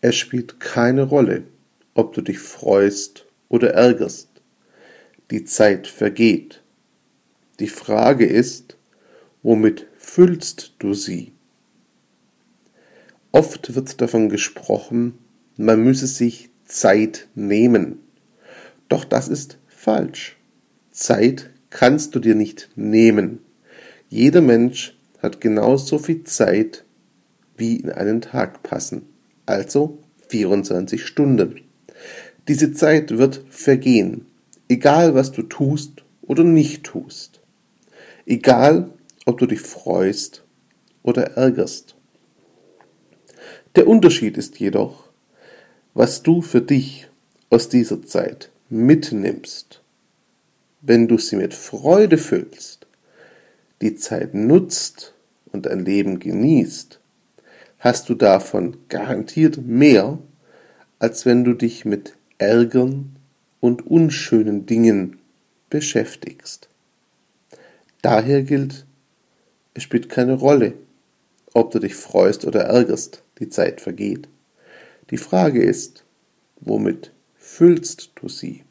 Es spielt keine Rolle, ob du dich freust oder ärgerst. Die Zeit vergeht. Die Frage ist, womit füllst du sie? Oft wird davon gesprochen, man müsse sich Zeit nehmen. Doch das ist falsch. Zeit kannst du dir nicht nehmen. Jeder Mensch hat genauso viel Zeit, wie in einen Tag passen, also 24 Stunden. Diese Zeit wird vergehen, egal was du tust oder nicht tust, egal ob du dich freust oder ärgerst. Der Unterschied ist jedoch, was du für dich aus dieser Zeit mitnimmst. Wenn du sie mit Freude füllst, die Zeit nutzt und dein Leben genießt, hast du davon garantiert mehr, als wenn du dich mit Ärgern und unschönen Dingen beschäftigst. Daher gilt, es spielt keine Rolle, ob du dich freust oder ärgerst, die Zeit vergeht. Die Frage ist, womit füllst du sie?